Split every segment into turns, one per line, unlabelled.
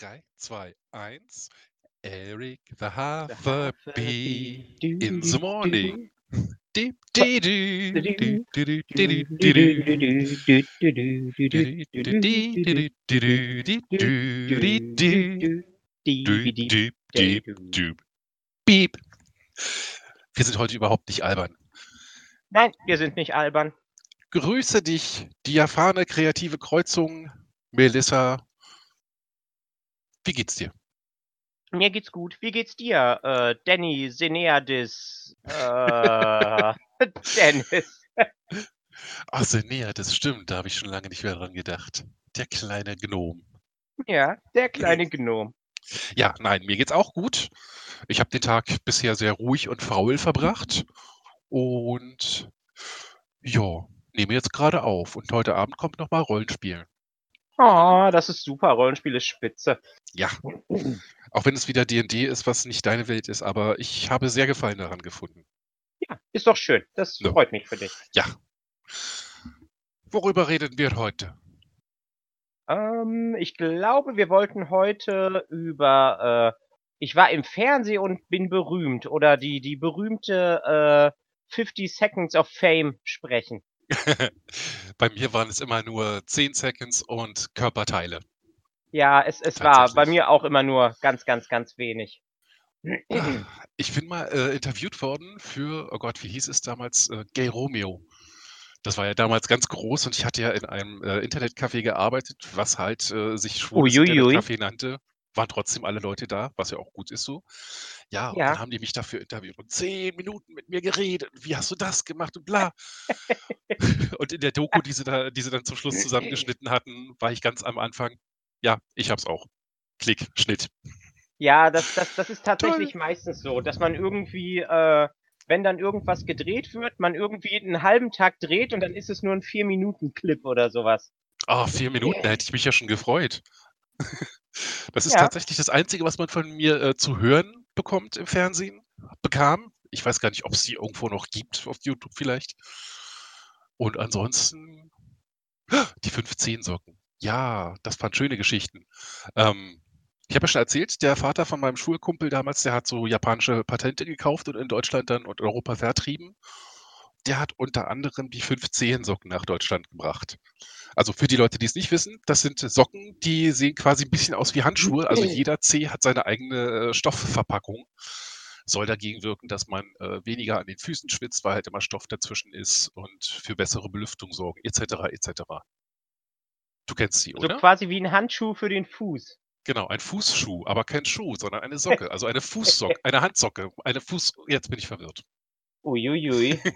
3, 2, 1. Eric the Hafer Bee in the morning. Beep. Wir sind heute überhaupt nicht albern.
Nein, wir sind nicht albern.
Grüße dich, die erfahrene kreative Kreuzung, Melissa. Wie geht's dir?
Mir geht's gut. Wie geht's dir, äh, Danny Seneadis? Äh, Dennis.
Ach, Senea, das stimmt. Da habe ich schon lange nicht mehr dran gedacht. Der kleine Gnom.
Ja, der kleine Gnom.
Ja, nein, mir geht's auch gut. Ich habe den Tag bisher sehr ruhig und faul verbracht. Und ja, nehme jetzt gerade auf. Und heute Abend kommt noch mal Rollenspiel.
Oh, das ist super. Rollenspiel ist spitze.
Ja, auch wenn es wieder D&D ist, was nicht deine Welt ist, aber ich habe sehr Gefallen daran gefunden.
Ja, ist doch schön. Das
Ja.
freut mich für dich.
Ja. Worüber reden wir heute?
Ähm, ich glaube, wir wollten heute über, äh, ich war im Fernsehen und bin berühmt oder die, die berühmte äh, 50 Seconds of Fame sprechen.
Bei mir waren es immer nur 10 Seconds und Körperteile.
Ja, es, es war bei mir auch immer nur ganz, ganz, ganz wenig.
Ich bin mal äh, interviewt worden für, oh Gott, wie hieß es damals? Äh, Gay Romeo. Das war ja damals ganz groß und ich hatte ja in einem äh, Internetcafé gearbeitet, was halt äh, sich schwules. Internetcafé nannte. Waren trotzdem alle Leute da, was ja auch gut ist so. Ja, und
Ja.
dann haben die mich dafür interviewt und zehn Minuten mit mir geredet. Wie hast du das gemacht und bla. und in der Doku, die sie, da, die sie dann zum Schluss zusammengeschnitten hatten, war ich ganz am Anfang. Ja, ich hab's auch. Klick, Schnitt.
Ja, das, das, das ist tatsächlich meistens so, dass man irgendwie, äh, wenn dann irgendwas gedreht wird, man irgendwie einen halben Tag dreht und dann ist es nur ein Vier-Minuten-Clip oder sowas.
Ah, vier Minuten, da hätte ich mich ja schon gefreut. Das ist
Ja.
tatsächlich das Einzige, was man von mir äh, zu hören bekommt im Fernsehen, bekam. Ich weiß gar nicht, ob es die irgendwo noch gibt, auf YouTube vielleicht. Und ansonsten die 15 Socken. Ja, das waren schöne Geschichten. Ähm, ich habe ja schon erzählt, der Vater von meinem Schulkumpel damals, der hat so japanische Patente gekauft und in Deutschland dann und Europa vertrieben. Der hat unter anderem die 15 Socken nach Deutschland gebracht. Also für die Leute, die es nicht wissen, das sind Socken, die sehen quasi ein bisschen aus wie Handschuhe. Also jeder Zeh hat seine eigene äh, Stoffverpackung. Soll dagegen wirken, dass man äh, weniger an den Füßen schwitzt, weil halt immer Stoff dazwischen ist und für bessere Belüftung sorgen, etc. etc. Du kennst sie,
So
oder?
quasi wie ein Handschuh für den Fuß.
Genau, ein Fußschuh, aber kein Schuh, sondern eine Socke. Also eine Fußsocke, eine Handsocke, eine Fuß. Jetzt bin ich verwirrt.
Uiuiui.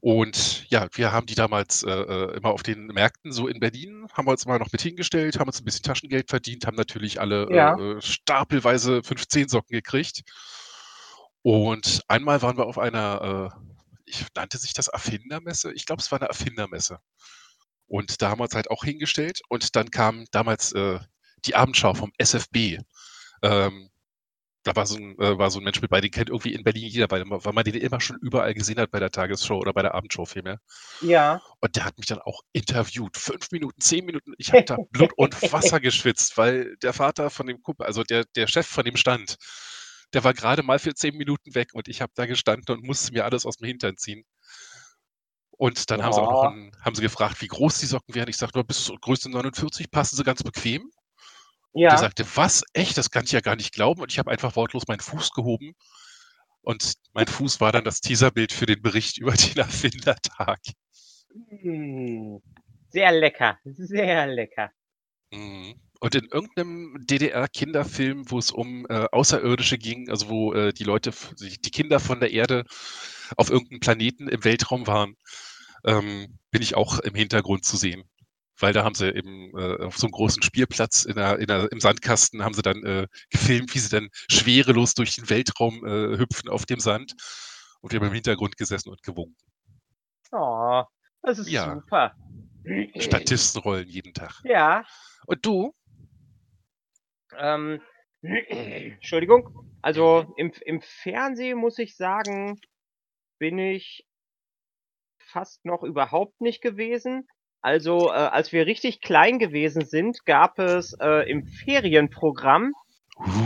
Und ja, wir haben die damals äh, äh, immer auf den Märkten so in Berlin, haben wir uns mal noch mit hingestellt, haben uns ein bisschen Taschengeld verdient, haben natürlich alle
Ja.
äh, äh, stapelweise 15 Socken gekriegt. Und einmal waren wir auf einer, äh, ich nannte sich das Erfindermesse? Ich glaube, es war eine Erfindermesse. Und da haben wir uns halt auch hingestellt und dann kam damals äh, die Abendschau vom SFB. Ähm, da war so, ein, äh, war so ein Mensch mit bei, den kennt irgendwie in Berlin jeder, weil, weil man den immer schon überall gesehen hat bei der Tagesschau oder bei der Abendshow vielmehr.
Ja.
Und der hat mich dann auch interviewt. Fünf Minuten, zehn Minuten. Ich habe da Blut und Wasser geschwitzt, weil der Vater von dem Kumpel, also der, der Chef von dem Stand, der war gerade mal für zehn Minuten weg und ich habe da gestanden und musste mir alles aus dem Hintern ziehen. Und dann haben sie auch noch
Ja.
einen, haben sie gefragt, wie groß die Socken wären. Ich sagte, bis zur Größe 49 passen sie ganz bequem. Er
Ja.
sagte, was? Echt? Das kann ich ja gar nicht glauben. Und ich habe einfach wortlos meinen Fuß gehoben. Und mein Fuß war dann das Teaserbild für den Bericht über den Erfindertag.
Hm. Sehr lecker. Sehr lecker.
Mhm. Und in irgendeinem DDR-Kinderfilm, wo es um äh, Außerirdische ging, also wo äh, die Leute, die Kinder von der Erde auf irgendeinem Planeten im Weltraum waren, ähm, bin ich auch im Hintergrund zu sehen. Weil da haben sie eben äh, auf so einem großen Spielplatz in der, in der, im Sandkasten haben sie dann äh, gefilmt, wie sie dann schwerelos durch den Weltraum äh, hüpfen auf dem Sand. Und wir haben im Hintergrund gesessen und gewunken.
Oh, das ist
Ja.
super.
Statistenrollen jeden Tag.
Ja.
Und du?
Ähm, Entschuldigung. Also im, im Fernsehen muss ich sagen, bin ich fast noch überhaupt nicht gewesen. Also, äh, als wir richtig klein gewesen sind, gab es äh, im Ferienprogramm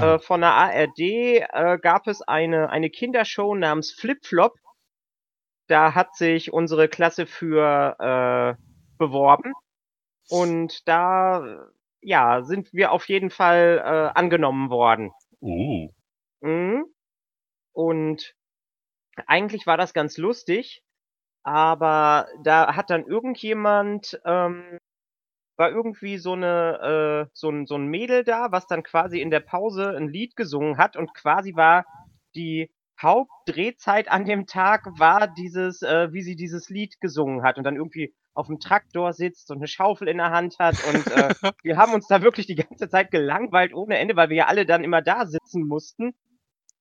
äh, von der ARD äh, gab es eine, eine Kindershow namens Flip Flop. Da hat sich unsere Klasse für äh, beworben. Und da ja, sind wir auf jeden Fall äh, angenommen worden.
Oh.
Mhm. Und eigentlich war das ganz lustig, aber da hat dann irgendjemand, ähm, war irgendwie so eine, äh, so ein, so ein Mädel da, was dann quasi in der Pause ein Lied gesungen hat und quasi war die Hauptdrehzeit an dem Tag war dieses, äh, wie sie dieses Lied gesungen hat und dann irgendwie auf dem Traktor sitzt und eine Schaufel in der Hand hat und äh, wir haben uns da wirklich die ganze Zeit gelangweilt ohne Ende, weil wir ja alle dann immer da sitzen mussten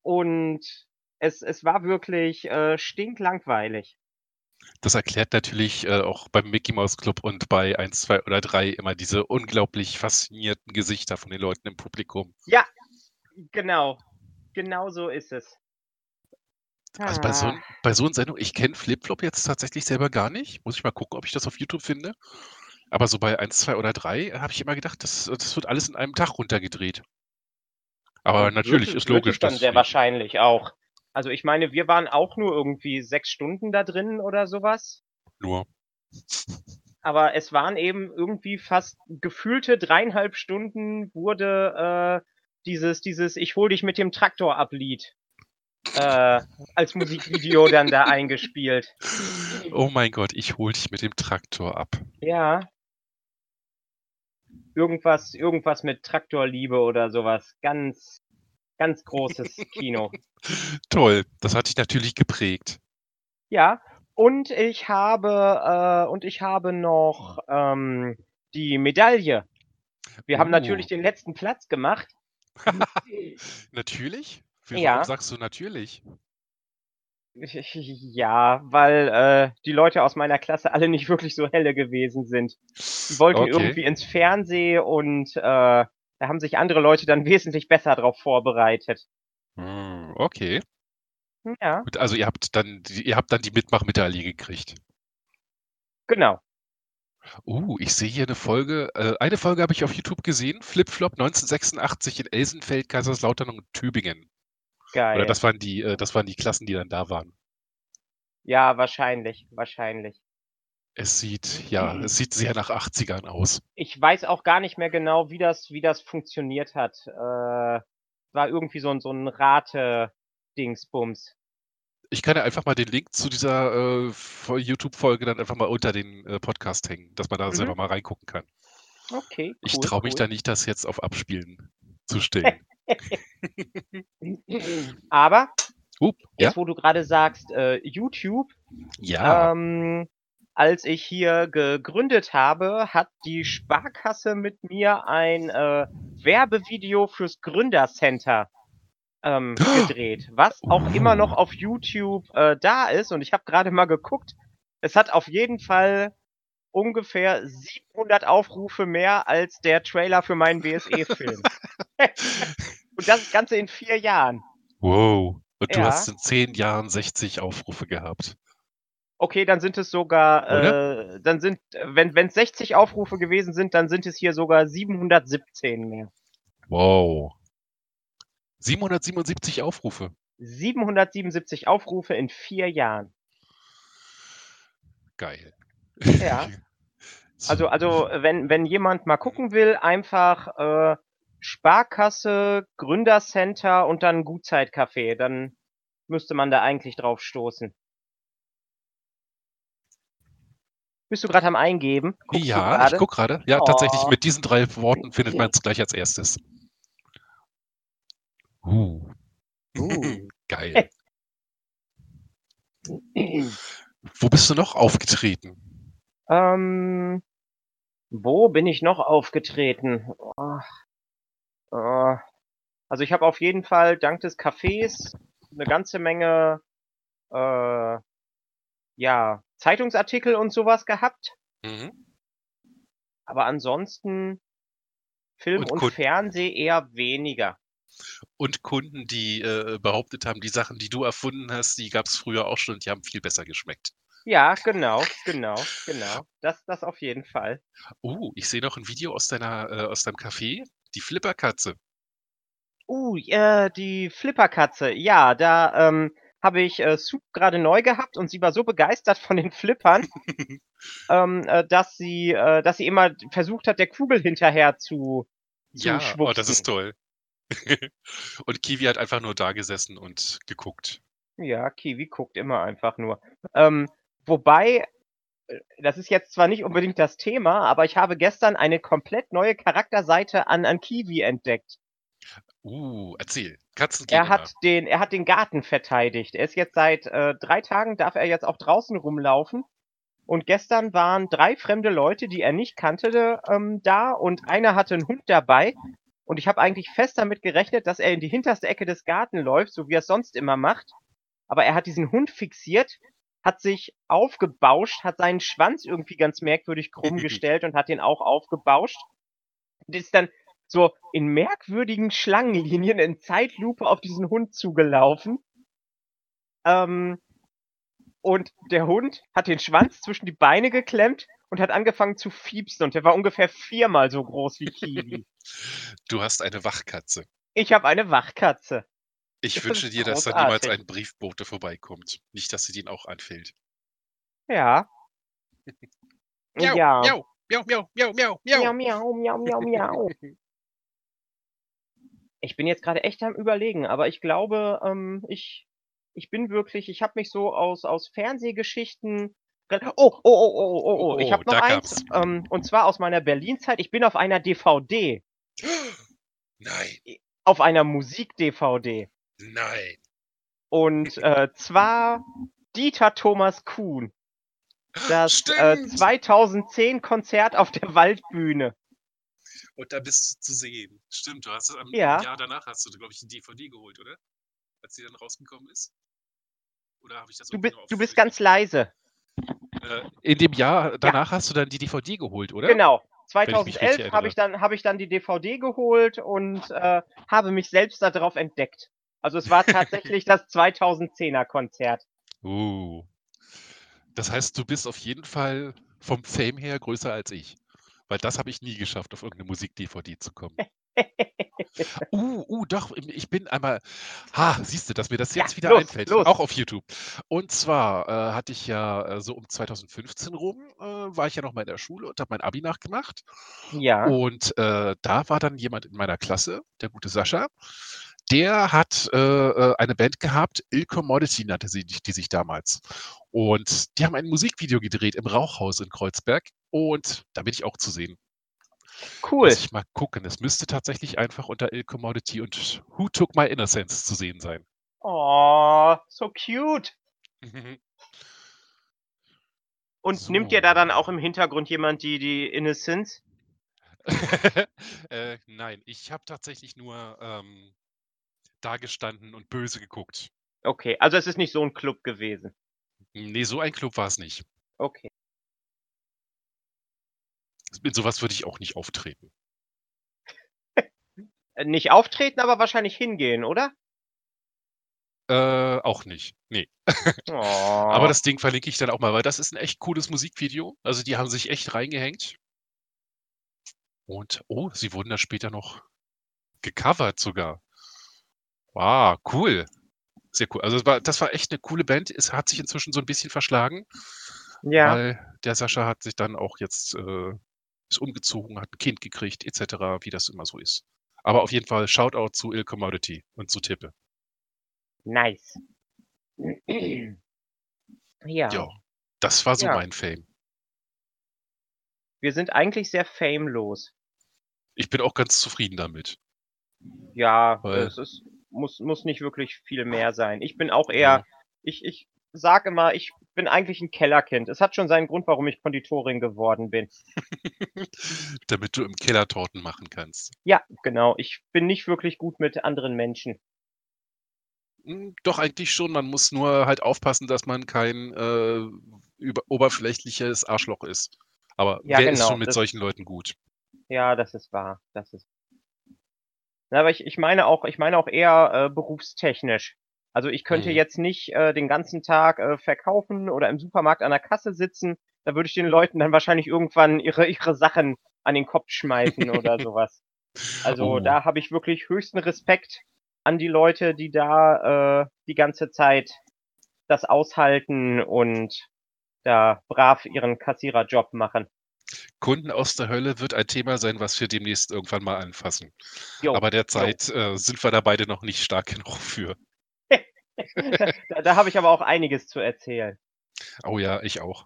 und es, es war wirklich äh, stinklangweilig.
Das erklärt natürlich äh, auch beim Mickey Mouse Club und bei 1, 2 oder 3 immer diese unglaublich faszinierten Gesichter von den Leuten im Publikum.
Ja, genau. Genau so ist es.
Also bei so,
Ah.
bei so einer Sendung, ich kenne Flipflop jetzt tatsächlich selber gar nicht. Muss ich mal gucken, ob ich das auf YouTube finde. Aber so bei 1, 2 oder 3 habe ich immer gedacht, das, das wird alles in einem Tag runtergedreht. Aber natürlich ist logisch,
es dann
dass
sehr wahrscheinlich auch. Also ich meine, wir waren auch nur irgendwie sechs Stunden da drin oder sowas.
nur.
Aber es waren eben irgendwie fast gefühlte dreieinhalb Stunden wurde äh, dieses, dieses Ich hol dich mit dem Traktor ab Lied äh, als Musikvideo dann da eingespielt.
Oh mein Gott, ich hol dich mit dem Traktor ab.
Ja. Irgendwas, irgendwas mit Traktorliebe oder sowas. Ganz, ganz großes Kino.
Toll, das hat dich natürlich geprägt.
Ja, und ich habe, äh, und ich habe noch ähm, die Medaille. Wir haben
Uh.
natürlich den letzten Platz gemacht.
Natürlich? Wie,
Ja.
Warum sagst du natürlich?
Ja, weil äh, die Leute aus meiner Klasse alle nicht wirklich so helle gewesen sind. Die wollten
Okay.
irgendwie ins Fernsehen und äh, da haben sich andere Leute dann wesentlich besser darauf vorbereitet.
Hm, okay.
Ja,
Gut, also ihr habt dann, die- ihr habt dann die Mitmachmedaille gekriegt.
genau.
Uh, ich sehe hier eine Folge. Äh, eine Folge habe ich auf YouTube gesehen. Flipflop 1986 in Elsenfeld, Kaiserslautern und Tübingen.
Geil.
Oder das waren die, äh, das waren die Klassen, die dann da waren.
Ja, wahrscheinlich, wahrscheinlich.
Es sieht, ja,
Mhm.
es sieht sehr nach 80ern aus.
Ich weiß auch gar nicht mehr genau, wie das, wie das funktioniert hat. Äh, war irgendwie so ein, so ein Rate-Dingsbums.
Ich kann ja einfach mal den Link zu dieser äh, YouTube-Folge dann einfach mal unter den äh, Podcast hängen, dass man da
Mhm.
selber mal reingucken kann.
Okay, cool.
Ich traue mich
cool.
da nicht, das jetzt auf Abspielen zu stellen.
Aber,
Uh, ja,
jetzt wo du gerade sagst, äh, YouTube,
ja.
ähm, als ich hier gegründet habe, hat die Sparkasse mit mir ein äh, Werbevideo fürs Gründercenter ähm, gedreht, was auch immer noch auf YouTube äh, da ist. Und ich habe gerade mal geguckt, es hat auf jeden Fall ungefähr 700 Aufrufe mehr als der Trailer für meinen BSE-Film. Und das Ganze in vier Jahren.
Wow. Und du
Ja.
hast in zehn Jahren 60 Aufrufe gehabt.
Okay, dann sind es sogar, äh, dann sind, wenn wenn 60 Aufrufe gewesen sind, dann sind es hier sogar 717 mehr.
Wow. 777 Aufrufe.
777 Aufrufe in vier Jahren.
Geil.
Ja. Also, also wenn, wenn jemand mal gucken will, einfach äh, Sparkasse, Gründercenter und dann Gutzeitcafé, dann müsste man da eigentlich drauf stoßen. Bist du gerade am Eingeben? Guckst
ja, ich
gerade?
guck gerade. Ja, tatsächlich
Oh.
mit diesen drei Worten findet man es gleich als erstes. Uh,
Uh.
geil. Wo bist du noch aufgetreten?
Ähm, wo bin ich noch aufgetreten? Oh, äh, also ich habe auf jeden Fall dank des Cafés eine ganze Menge äh, ja, Zeitungsartikel und sowas gehabt.
Mhm.
Aber ansonsten Film
Und
und, Fernseh eher weniger.
Und Kunden, die äh, behauptet haben, die Sachen, die du erfunden hast, die gab es früher auch schon und die haben viel besser geschmeckt.
Ja, genau, genau, genau. Das das auf jeden Fall.
Oh, ich sehe noch 'n Video aus deiner äh, aus deinem Café, die Flipperkatze.
Uh, äh, die Flipperkatze. Ja, da, ähm, habe ich, äh, Soup grade neu gehabt und sie war so begeistert von den Flippern, ähm, äh, dass sie äh, dass sie immer versucht hat, der Kugel hinterher zu zu
Ja, oh, das
schwupsen.
ist toll. Und Kiwi hat einfach nur dagesessen und geguckt.
Ja, Kiwi guckt immer einfach nur. Ähm, wobei, äh, das ist jetzt zwar nicht unbedingt das Thema, aber ich habe gestern eine komplett neue Charakterseite an an Kiwi entdeckt.
Uh, erzähl. Katzen
Er hat den er hat den Garten verteidigt. Er ist jetzt seit, äh, 3 Tagen darf er jetzt auch draußen rumlaufen. Und gestern waren 3 fremde Leute, die er nicht kannte, ähm, da und einer hatte 'n Hund dabei. Und ich habe eigentlich fest damit gerechnet, dass er in die hinterste Ecke des Garten läuft, so wie er's sonst immer macht. Aber er hat diesen Hund fixiert, hat sich aufgebauscht, hat seinen Schwanz irgendwie ganz merkwürdig krumm gestellt und hat den auch aufgebauscht. Und ist dann so in merkwürdigen Schlangenlinien in Zeitlupe auf diesen Hund zugelaufen. Ähm, und der Hund hat den Schwanz zwischen die Beine geklemmt und hat angefangen zu fiepsen und der war ungefähr viermal so groß wie Kiwi.
Du hast eine Wachkatze.
Ich habe eine Wachkatze.
Ich
Das
wünsche dir, dass da niemals
großartig.
ein Briefbote vorbeikommt. Nicht, dass sie den auch anfällt.
Ja.
Miau,
Ja.
miau, miau, miau, miau, miau,
Miau,
miau.
miau, miau, miau, miau. Ich bin jetzt grade echt am Überlegen, aber ich glaube, ähm, ich ich bin wirklich ich habe mich so aus aus Fernsehgeschichten re oh, oh, oh, oh, oh, oh, ich
Oh,
habe noch eins, ähm, und zwar aus meiner Berlin-Zeit. Ich bin auf einer DVD.
Nein,
Auf einer Musik-DVD.
nein.
Und, äh, zwar Dieter Thomas Kuhn. Das, äh,
Stimmt.
2010 Konzert auf der Waldbühne.
Und da bist du zu sehen. Stimmt, du hast es am
Ja.
Jahr danach hast du, glaube ich, 'ne DVD geholt, oder? Als die dann rausgekommen ist? Oder habe ich das
Du bi du bist ganz leise.
Äh, in dem Jahr danach hast du dann die DVD geholt, oder?
Genau.
Wenn ich mich richtig
2011 habe ich dann habe ich dann die DVD geholt und, äh, habe mich selbst da drauf entdeckt. Also, es war tatsächlich das 2010er Konzert.
Uh. Das heißt, du bist auf jeden Fall vom Fame her größer als ich. Weil das habe ich nie geschafft, auf irgend 'ne Musik-DVD zu kommen. Uh, uh, doch, ich bin einmal ha, siehst du, dass mir das
Ja,
jetzt wieder
los,
einfällt,
los.
auch auf YouTube. Und zwar, äh, hatte ich ja, äh, so um 2015 rum, äh, war ich ja noch mal in der Schule und habe mein Abi nachgemacht.
Ja.
Und, äh, da war dann jemand in meiner Klasse, der gute Sascha, der hat, äh, äh, eine Band gehabt, Ill Commodity nannte sie die die sich damals. Und die haben ein Musikvideo gedreht im Rauchhaus in Kreuzberg und da bin ich auch zu sehen.
Cool.
Muss ich mal gucken. Es müsste tatsächlich einfach unter Ill Commodity und Who Took My Innocence zu sehen sein.
Oh, so cute. Und nimmt dir da dann
So.
auch im Hintergrund jemand die die Innocence?
Äh, nein, ich habe tatsächlich nur, ähm, dagestanden und böse geguckt.
Okay, also, es ist nicht so 'n Club gewesen.
Ne, so ein Club war's nicht.
Okay.
Mit so was würde ich auch nicht auftreten.
Äh, nicht auftreten, aber wahrscheinlich hingehen, oder?
Äh, auch nicht, ne. Aber
Oh.
das Ding verlinke ich dann auch mal, weil das ist 'n echt cooles Musikvideo. Also, die haben sich echt reingehängt. Und oh, sie wurden da später noch gecovert sogar. Ah, cool. Sehr cool. Also, das war das war echt 'ne coole Band. Es hat sich inzwischen so 'n bisschen verschlagen,
Ja.
weil der Sascha hat sich dann auch jetzt äh, ist umgezogen, hat 'n Kind gekriegt et cetera, wie das immer so ist. Aber auf jeden Fall Shoutout zu Ill Commodity und zu Tippe.
Nice. Ja.
Ja, das war so
Ja.
mein Fame.
Wir sind eigentlich sehr famelos.
Ich bin auch ganz zufrieden damit.
Ja,
Weil
es ist muss muss nicht wirklich viel mehr sein. Ich bin auch eher ich ich sage immer, ich bin eigentlich 'n Kellerkind. Es hat schon seinen Grund, warum ich Konditorin geworden bin.
Damit du im Keller Torten machen kannst.
Ja, genau. Ich bin nicht wirklich gut mit anderen Menschen.
Hm, doch eigentlich schon. Man muss nur halt aufpassen, dass man kein, äh, über oberflächliches Arschloch ist. Aber
Ja,
wer ist
genau,
schon mit
das
solchen Leuten gut?
Ja, das ist wahr. Das ist Na, aber ich ich meine auch ich meine auch eher, äh, berufstechnisch. Also, ich könnte
Mhm.
jetzt nicht, äh, den ganzen Tag, äh, verkaufen oder im Supermarkt an der Kasse sitzen. Da würde ich den Leuten dann wahrscheinlich irgendwann ihre ihre Sachen an den Kopf schmeißen oder so was. Also,
Oh.
da habe ich wirklich höchsten Respekt an die Leute, die da, äh, die ganze Zeit das aushalten und da brav ihren Kassiererjob machen.
Kunden aus der Hölle wird ein Thema sein, was wir demnächst irgendwann mal anfassen.
Jo,
Aber derzeit, äh, sind wir da beide noch nicht stark genug für.
Da da habe ich aber auch einiges zu erzählen.
Oh ja, ich auch.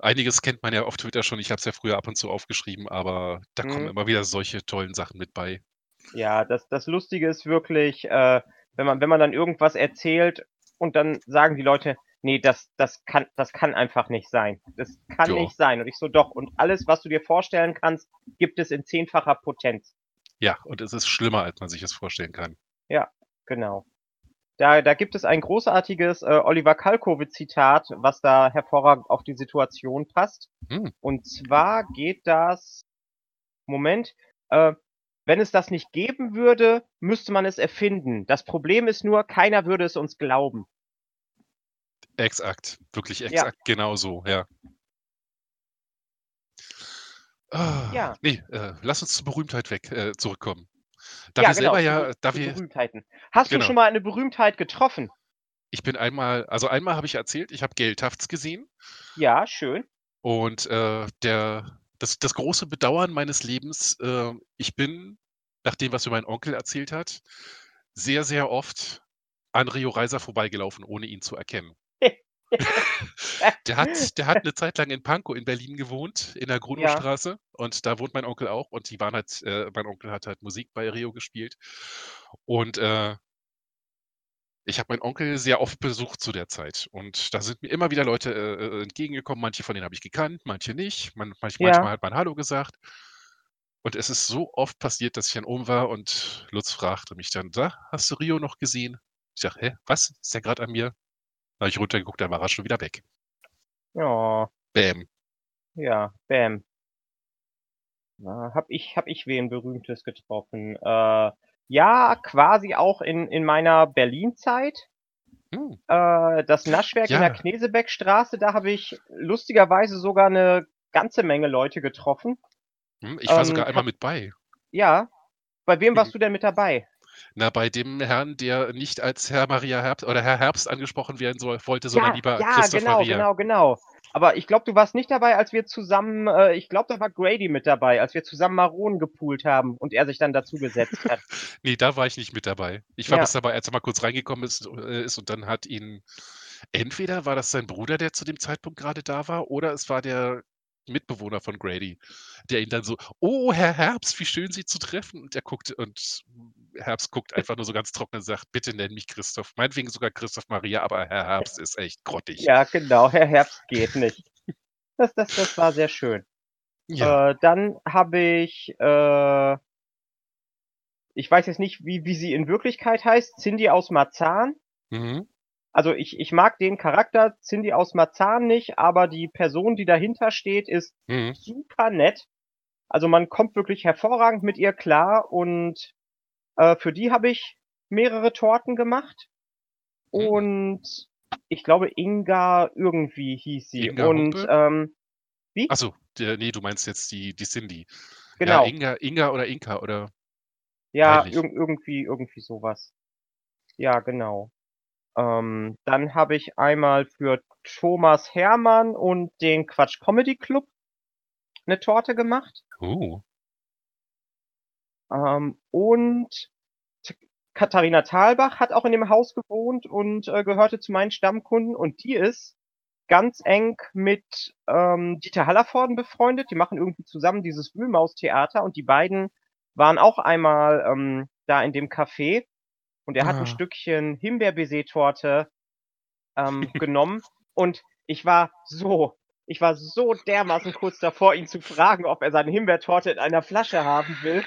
Einiges kennt man ja auf Twitter schon. Ich habe es ja früher ab und zu aufgeschrieben, aber da kommen
Mhm.
immer wieder solche tollen Sachen mit bei.
Ja, das das Lustige ist wirklich, äh, wenn man wenn man dann irgendwas erzählt und dann sagen die Leute: „Ne, das das kann das kann einfach nicht sein. Das kann
Ja.
nicht sein.“ Und ich so: „Doch, und alles, was du dir vorstellen kannst, gibt es in zehnfacher Potenz.“
Ja, und es ist schlimmer, als man sich es vorstellen kann.
Ja, genau. Da da gibt es ein großartiges, äh, Oliver Kalkofe-Zitat, was da hervorragend auf die Situation passt.
Hm.
Und zwar geht das Moment, äh: „Wenn es das nicht geben würde, müsste man es erfinden. Das Problem ist nur, keiner würde es uns glauben.“
Exakt, wirklich
Ja.
exakt genauso, ja. Ah,
Ja.
ne, äh, lass uns zur Berühmtheit weg äh, zurückkommen. Da
Ja,
wir
genau,
selber ja da wir
Berühmtheiten. Hast du
Genau.
schon mal eine Berühmtheit getroffen?
Ich bin einmal also, einmal habe ich erzählt, ich habe Gail Tufts gesehen.
Ja, schön.
Und, äh, der das das große Bedauern meines Lebens, äh, ich bin, nach dem, was mir mein Onkel erzählt hat, sehr, sehr oft an Rio Reiser vorbeigelaufen, ohne ihn zu erkennen. Der hat der hat 'ne Zeit lang in Pankow in Berlin gewohnt, in der
Ja.
Grunowstraße und da wohnt mein Onkel auch und die waren halt äh, mein Onkel hat halt Musik bei Rio gespielt. Und, äh ich habe meinen Onkel sehr oft besucht zu der Zeit und da sind mir immer wieder Leute, äh, äh, entgegengekommen. Manche von denen habe ich gekannt, manche nicht. Man manch manchmal
Ja.
hat man hallo gesagt. Und es ist so oft passiert, dass ich dann oben war und Lutz fragte mich dann: „Na, hast du Rio noch gesehen?“ Ich sage: „Hä, was? Ist der grad an mir?“ Da habe ich runtergeguckt, da war er schon wieder weg.
Oh.
Bäm.
Ja, bäm. Ja, habe ich habe ich wen Berühmtes getroffen? Äh, ja, quasi auch in in meiner Berlin-Zeit.
Hm.
Äh, das Naschwerk in der
Ja.
Knesebeckstraße, da habe ich lustigerweise sogar 'ne ganze Menge Leute getroffen.
Hm, ich war sogar
Ähm,
einmal
kann
mit bei.
Ja. Bei wem
Mhm.
warst du denn mit dabei?
Na, bei dem Herrn, der nicht als Herr Maria Herbst oder Herr Herbst angesprochen werden soll wollte, sondern
Ja,
lieber
ja,
Christoph
genau,
Maria.
genau, genau. Aber ich glaube, du warst nicht dabei, als wir zusammen äh, ich glaube, da war Grady mit dabei, als wir zusammen Maronen gepoolt haben und er sich dann dazugesetzt hat.
Ne, da war ich nicht mit dabei. Ich war
Ja.
bloß dabei, als er mal kurz reingekommen ist äh, ist und dann hat ihn entweder war das sein Bruder, der zu dem Zeitpunkt grade da war, oder es war der Mitbewohner von Grady, der ihn dann so: „Oh, Herr Herbst, wie schön, Sie zu treffen.“ Und er guckt und Herbst guckt einfach nur so ganz trocken und sagt: „Bitte nenn mich Christoph.“ Meinetwegen sogar Christoph Maria, aber Herr Herbst ist echt grottig.
Ja, genau, Herr Herbst geht nicht. Das das das war sehr schön.
Ja.
Äh, dann habe ich, äh ich weiß jetzt nicht, wie wie sie in Wirklichkeit heißt, Cindy aus Marzahn.
Mhm.
Also, ich ich mag den Charakter Cindy aus Marzahn nicht, aber die Person, die dahinter steht, ist
Mhm.
super nett. Also, man kommt wirklich hervorragend mit ihr klar und, äh, für die habe ich mehrere Torten gemacht.
Hm.
Und ich glaube, Inga irgendwie hieß sie.
Inga
Und,
Humpe?
ähm wie?
Ach so, der ne, du meinst jetzt die die Cindy. Ja,
Genau.
Inga Inga oder Inka oder
Ja, irgend irgendwie irgendwie so was. Ja, genau. Ähm, dann habe ich einmal für Thomas Hermann und den Quatsch Comedy Club 'ne Torte gemacht.
Oh.
Ähm, und Katharina Thalbach hat auch in dem Haus gewohnt und, äh, gehörte zu meinen Stammkunden. Und die ist ganz eng mit, ähm, Dieter Hallervorden befreundet. Die machen irgendwie zusammen dieses Wühlmaus-Theater. Und die beiden waren auch einmal, ähm, da in dem Café. Und er hat 'n
Ah.
Stückchen Himbeer-Baiser-Torte, ähm, genommen. Und ich war so ich war so dermaßen kurz davor, ihn zu fragen, ob er seine Himbeertorte in einer Flasche haben will,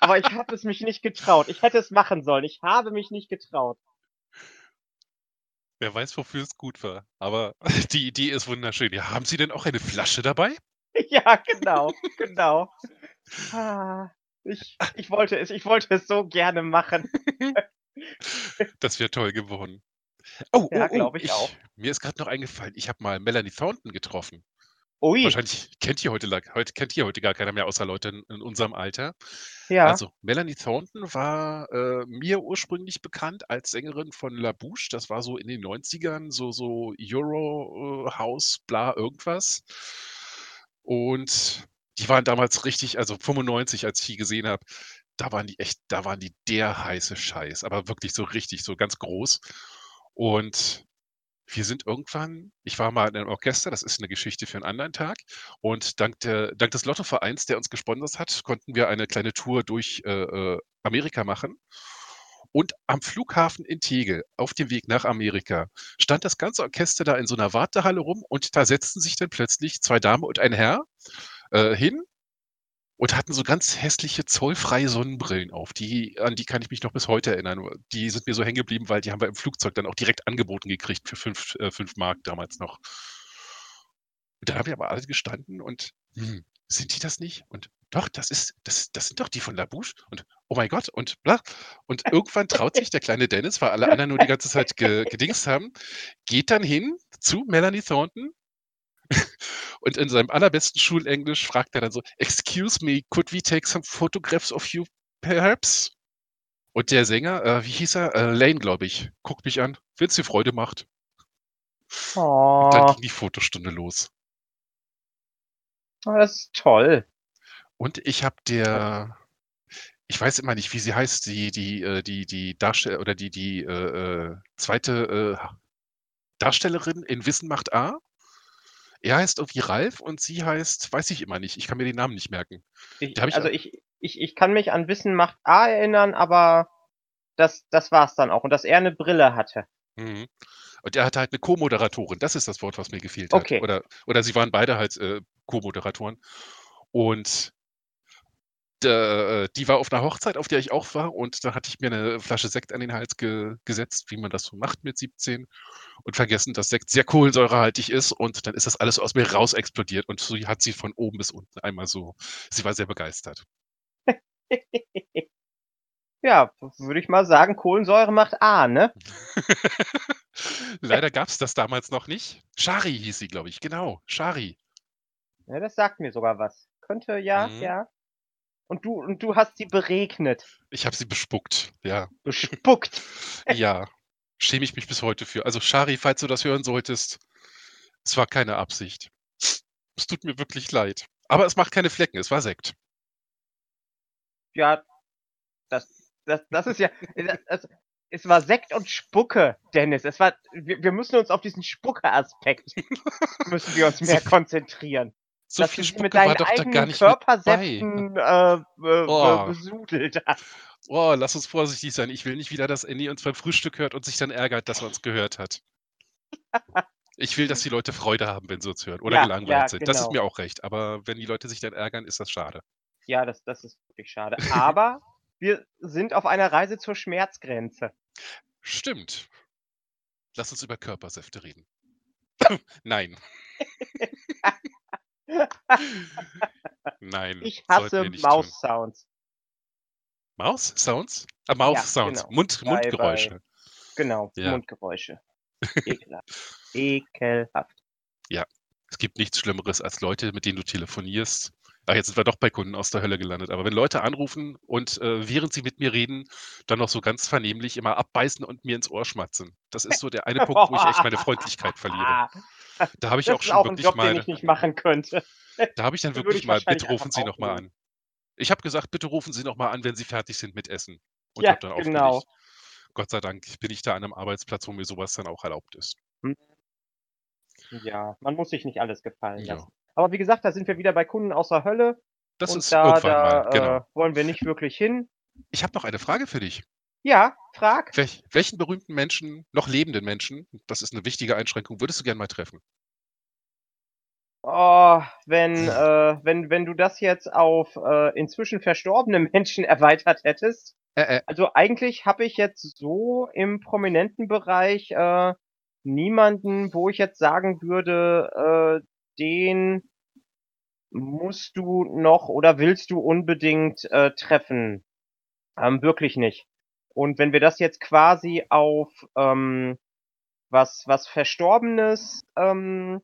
aber ich habe es mich nicht getraut. Ich hätte es machen sollen. Ich habe mich nicht getraut.
Wer weiß, wofür es gut war. Aber die Idee ist wunderschön. Ja, haben Sie denn auch eine Flasche dabei?
Ja, genau, genau. Ah, ich ich wollte es ich wollte es so gerne machen.
Das wäre toll geworden. Oh,
Ja,
oh, oh,
glaube ich
ich
auch.
mir ist grad noch eingefallen, ich habe mal Melanie Thornton getroffen.
Ui.
Wahrscheinlich kennt die heute heute kennt die heute gar keiner mehr, außer Leute in in unserem Alter.
Ja.
Also, Melanie Thornton war, äh, mir ursprünglich bekannt als Sängerin von La Bouche. Das war so in den 90ern, so so Euro, äh, House, bla irgendwas. Und die waren damals richtig also 95, als ich die gesehen habe, da waren die echt da waren die der heiße Scheiß, aber wirklich so richtig, so ganz groß. Und wir sind irgendwann ich war mal in einem Orchester, das ist 'ne Geschichte für 'n anderen Tag. Und dank der dank des Lottovereins, der uns gesponsert hat, konnten wir eine kleine Tour durch, äh, äh, Amerika machen. Und am Flughafen in Tegel, auf dem Weg nach Amerika, stand das ganze Orchester da in so 'ner Wartehalle rum und da setzten sich dann plötzlich 2 Damen und ein Herr, äh, hin und hatten so ganz hässliche zollfreie Sonnenbrillen auf. Die an die kann ich mich noch bis heute erinnern. Die sind mir so hängen geblieben, weil die haben wir im Flugzeug dann auch direkt angeboten gekriegt für 5 äh, 5 Mark damals noch. Und da haben wir aber alle gestanden und: „Hm, sind die das nicht?“ Und: „Doch, das ist das das sind doch die von La Bouche“ und: „Oh mein Gott“ und bla. Und irgendwann traut sich der kleine Dennis, weil alle anderen nur die ganze Zeit ge gedingst haben, geht dann hin zu Melanie Thornton und in seinem allerbesten Schulenglisch fragt er dann so: „Excuse me, could we take some photographs of you perhaps?“ Und der Sänger, äh, wie hieß er? Äh, Lane, glaube ich, guckt mich an: „Wenn's dir Freude macht.“ Und dann
Oh.
ging die Fotostunde los.
Oh, das ist toll.
Und ich habe der ich weiß immer nicht, wie sie heißt, die die, äh die die Darstell oder die die, äh, äh, 2. äh, Darstellerin in Wissen macht A. Er heißt irgendwie Ralf und sie heißt weiß ich immer nicht. Ich kann mir den Namen nicht merken.
Ich
ich
also ich ich ich kann mich an Wissen macht A erinnern, aber das das war's dann auch und dass er 'ne Brille hatte.
Mhm. Und er hatte halt 'ne Co-Moderatorin. Das ist das Wort, was mir gefehlt hat.
Okay.
Oder oder sie waren beide halt, äh, Co-Moderatoren. Und die war auf 'ner Hochzeit, auf der ich auch war und da hatte ich mir 'ne Flasche Sekt an den Hals ge gesetzt, wie man das so macht mit 17 und vergessen, dass Sekt sehr kohlensäurehaltig ist und dann ist das alles aus mir raus explodiert und so hat sie von oben bis unten einmal so sie war sehr begeistert.
Ja, würde ich mal sagen, Kohlensäure macht A, ne?
Leider gab's das damals noch nicht. Shari hieß sie, glaube ich. Genau, Shari.
Ja, das sagt mir sogar was. Könnte ja,
Mhm.
ja. Und du und du hast sie beregnet.
Ich habe sie bespuckt, ja.
Bespuckt.
Ja, schäme ich mich bis heute für. Also, Shari, falls du das hören solltest, es war keine Absicht. Es tut mir wirklich leid. Aber es macht keine Flecken, es war Sekt.
Ja, das das das ist ja das es war Sekt und Spucke, Dennis. Es war wir wir müssen uns auf diesen Spucke-Aspekt müssen wir uns
So
mehr konzentrieren.
So viel
sie mit
Spucke war doch da gar nicht.
Körpersäften, äh, äh,
Oh.
besudelt hast.
Oh, lass uns vorsichtig sein. Ich will nicht wieder, dass Andy uns beim Frühstück hört und sich dann ärgert, dass er uns gehört hat. Ich will, dass die Leute Freude haben, wenn sie uns hören oder
Ja,
gelangweilt
ja,
sind. Das ist
genau.
mir auch recht. Aber wenn die Leute sich dann ärgern, ist das schade.
Ja, das das ist wirklich schade. Aber wir sind auf einer Reise zur Schmerzgrenze.
Stimmt. Lass uns über Körpersäfte reden. Nein. Nein,
Ich hasse. Maus-Sounds.
Maus-Sounds? Ah,
Ja,
Mouth-Sounds,
genau.
Mund
Bei bei
Mundgeräusche.
genau,
Ja.
Mundgeräusche. Ekelhaft. Ekelhaft.
Ja, es gibt nichts Schlimmeres als Leute, mit denen du telefonierst. Ah, jetzt sind wir doch bei Kunden aus der Hölle gelandet. Aber wenn Leute anrufen und, äh, während sie mit mir reden, dann noch so ganz vernehmlich immer abbeißen und mir ins Ohr schmatzen. Das ist so der eine Punkt, wo ich echt meine Freundlichkeit verliere. Da habe ich
Das
auch schon
auch
wirklich
Job,
mal
den ich nicht machen könnte.
da habe ich dann wirklich
ich
mal: „Bitte rufen Sie noch mal
auflegen.
an.“ Ich habe gesagt: „Bitte rufen Sie noch mal an, wenn Sie fertig sind mit Essen.“ Und
Ja,
dann
genau.
aufgelegt. Gott sei Dank bin ich da an 'nem Arbeitsplatz, wo mir so was dann auch erlaubt ist.
Hm. Ja, man muss sich nicht alles gefallen
Ja.
lassen. Aber wie gesagt, da sind wir wieder bei Kunden aus der Hölle
Das
und
ist
da
irgendwann mal,
da,
genau.
äh, wollen wir nicht wirklich hin.
Ich habe noch eine Frage für dich.
Ja, frag.
Welch welchen berühmten Menschen, noch lebenden Menschen, das ist 'ne wichtige Einschränkung, würdest du gern mal treffen?
Oh, wenn äh, wenn wenn du das jetzt auf, äh, inzwischen verstorbene Menschen erweitert hättest.
Äh, äh.
Also, eigentlich habe ich jetzt so im prominenten Bereich, äh, niemanden, wo ich jetzt sagen würde, äh, den musst du noch oder willst du unbedingt, äh, treffen. Ähm, wirklich nicht. Und wenn wir das jetzt quasi auf ähm, was, was Verstorbenes ähm,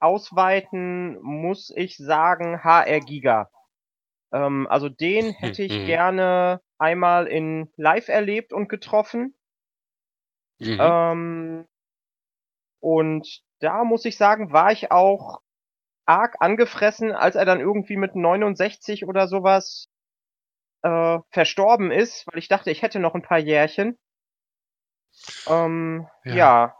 ausweiten, muss ich sagen, HR Giga. Ähm, also den hätte ich
Mhm.
gerne einmal in live erlebt und getroffen.
Mhm.
Ähm, und da muss ich sagen, war ich auch arg angefressen, als er dann irgendwie mit 69 oder sowas äh, verstorben ist, weil ich dachte, ich hätte noch ein paar Jährchen. Ähm,
Ja.
ja.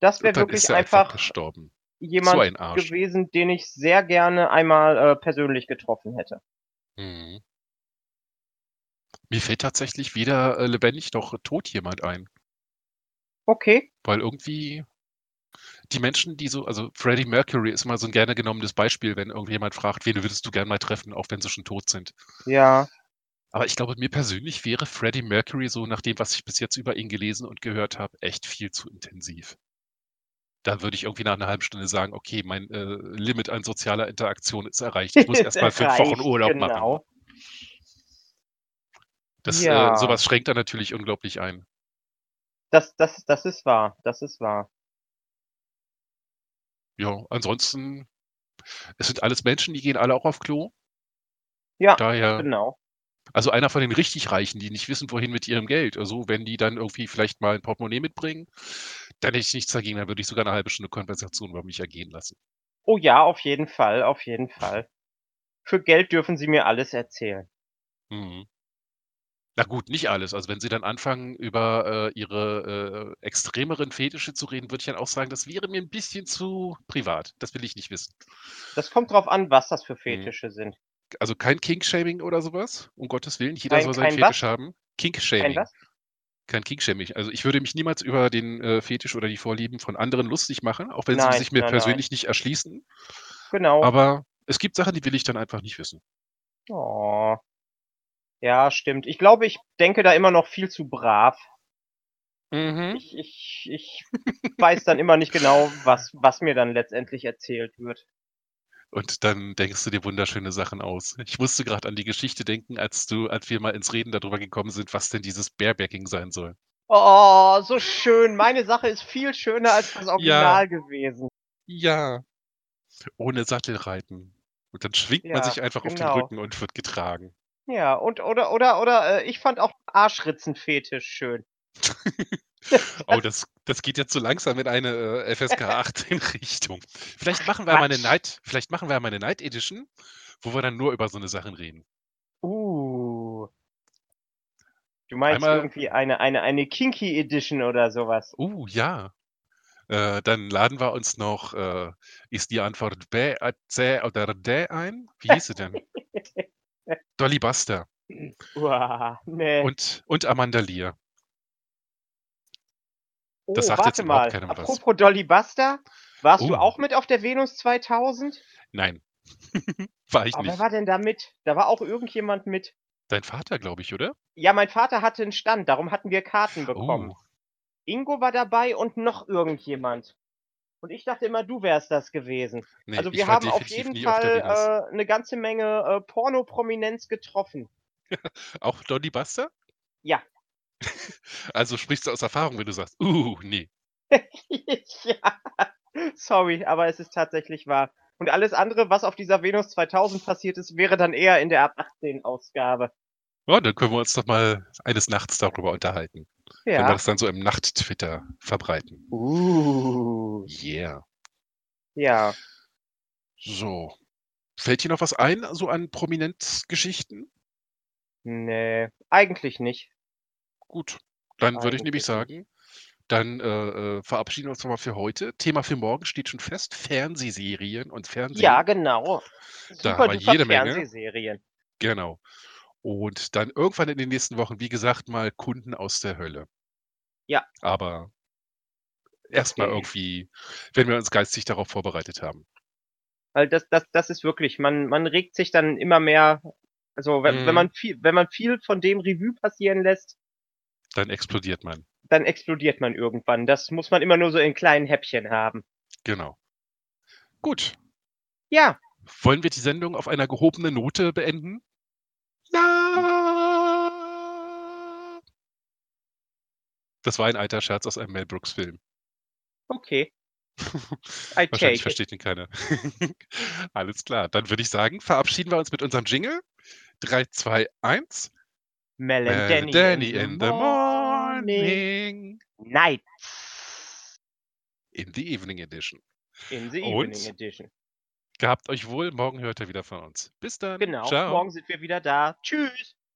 Das wäre wirklich
einfach
einfach
gestorben. So
jemand
ein
gewesen, den ich sehr gerne einmal äh, persönlich getroffen hätte.
Mhm. Mir fällt tatsächlich weder äh, lebendig noch tot jemand ein.
Okay.
Weil irgendwie die Menschen, die so, also Freddie Mercury ist mal so ein gerne genommenes Beispiel, wenn irgendjemand fragt, wen würdest du gern mal treffen, auch wenn sie schon tot sind.
Ja.
Aber ich glaube, mir persönlich wäre Freddie Mercury so nach dem, was ich bis jetzt über ihn gelesen und gehört habe, echt viel zu intensiv. Da würde ich irgendwie nach einer halben Stunde sagen, okay, mein äh, Limit an sozialer Interaktion ist erreicht. Ich muss
Ist
erst mal fünf Wochen Urlaub machen.
genau.
Das,
Ja.
äh, sowas schränkt dann natürlich unglaublich ein.
Das, das, das ist wahr. Das ist wahr.
Ja, ansonsten, es sind alles Menschen, die gehen alle auch auf Klo.
Ja,
Daher,
genau.
also einer von den richtig Reichen, die nicht wissen, wohin mit ihrem Geld. Also wenn die dann irgendwie vielleicht mal ein Portemonnaie mitbringen, dann hätte ich nichts dagegen, dann würde ich sogar eine halbe Stunde Konversation über mich ergehen lassen.
Oh ja, auf jeden Fall, auf jeden Fall. Für Geld dürfen Sie mir alles erzählen.
Mhm. Na gut, nicht alles. Also wenn sie dann anfangen, über äh, ihre äh, extremeren Fetische zu reden, würde ich dann auch sagen, das wäre mir ein bisschen zu privat. Das will ich nicht wissen.
Das kommt drauf an, was das für
Mhm.
Fetische sind.
Also kein Kink-Shaming oder sowas, um Gottes Willen. Jeder
Kein-
soll seinen
kein was?
Fetisch haben.
Kein
Kink-Shaming.
was?
Kein Kink-Shaming. Also ich würde mich niemals über den äh, Fetisch oder die Vorlieben von anderen lustig machen, auch wenn sie
Nein,
sich mir
nein,
persönlich nicht erschließen.
Genau.
Aber es gibt Sachen, die will ich dann einfach nicht wissen.
Oh. Ja, stimmt. Ich glaube, ich denke da immer noch viel zu brav.
Mhm.
Ich, ich, ich weiß dann immer nicht genau, was, was mir dann letztendlich erzählt wird.
Und dann denkst du dir wunderschöne Sachen aus. Ich musste gerade an die Geschichte denken, als du, als wir mal ins Reden darüber gekommen sind, was denn dieses Barebacking sein soll.
Oh, so schön. Meine Sache ist viel schöner als das Original gewesen.
Ja. Ohne Sattelreiten. Und dann schwingt man
Ja,
sich einfach auf den
genau.
Rücken und wird getragen.
Ja, und oder oder oder äh, ich fand auch Arschritzenfetisch schön.
Oh, das, das geht jetzt so langsam in eine äh, FSK 18 Richtung. Vielleicht machen wir mal eine. Night, vielleicht machen wir mal eine Night Edition, wo wir dann nur über so eine Sachen reden.
Uh. Du meinst
Einmal-
irgendwie eine eine eine Kinky Edition oder sowas?
Uh, ja. Äh, dann laden wir uns noch, äh, ist die Antwort B, äh, C oder D ein? Wie hieß sie denn? Dolly Buster
Uah, nee.
und, und Amanda Lear.
oh,
das sagt jetzt
warte
überhaupt
mal.
keinem was.
Apropos Dolly Buster, warst du
Oh.
auch mit auf der Venus 2000?
Nein, war ich
Aber wer
nicht.
war denn da mit? Da war auch irgendjemand mit.
Dein Vater, glaube ich, oder?
Ja, mein Vater hatte einen Stand, darum hatten wir Karten bekommen.
Oh,
Ingo war dabei und noch irgendjemand. Und ich dachte immer, du wärst das gewesen.
nee,
also wir haben auf jeden
nie auf.
Fall äh, eine ganze Menge äh, Pornoprominenz getroffen.
Auch Dolly Buster?
Ja.
Also sprichst du aus Erfahrung, wenn du sagst, uh, nee.
ja. Sorry, aber es ist tatsächlich wahr. Und alles andere, was auf dieser Venus 2000 passiert ist, wäre dann eher in der Ab 18 Ausgabe.
Ja, dann können wir uns doch mal eines Nachts darüber unterhalten. Wenn wir
Ja.
das dann so im Nacht-Twitter verbreiten.
Uh.
Yeah.
Ja.
So. Fällt dir noch was ein, so an Prominenzgeschichten?
Nee, eigentlich nicht.
Gut. Dann würde ich nämlich sagen, dann äh, äh, verabschieden wir uns nochmal für heute. Thema für morgen steht schon fest: Fernsehserien und Fernsehen.
Ja, genau.
Da
Super
haben wir jede Menge.
Fernsehserien.
Genau. Und dann irgendwann in den nächsten Wochen, wie gesagt, mal Kunden aus der Hölle.
Ja.
Aber erstmal
Okay.
irgendwie, wenn wir uns geistig darauf vorbereitet haben.
Weil das, das, das ist wirklich, man, man regt sich dann immer mehr, also wenn,
Mhm.
wenn man viel, wenn man viel von dem Revue passieren lässt,
Dann explodiert man.
dann explodiert man irgendwann. Das muss man immer nur so in kleinen Häppchen haben.
Genau. Gut.
Ja,
Wollen wir die Sendung auf einer gehobenen Note beenden? Ja. Das war ein alter Scherz aus einem Mel Brooks-Film.
Okay. I
Wahrscheinlich versteht ihn keiner. Alles klar. Dann würde ich sagen, verabschieden wir uns mit unserem Jingle. 3, 2, 1.
Mel and Danny,
Danny
in,
the
morning.
morning.
Night.
In the evening edition.
In the
Und?
evening edition.
Gehabt euch wohl. Morgen hört ihr wieder von uns. Bis dann.
Genau.
Ciao.
Morgen sind wir wieder da. Tschüss.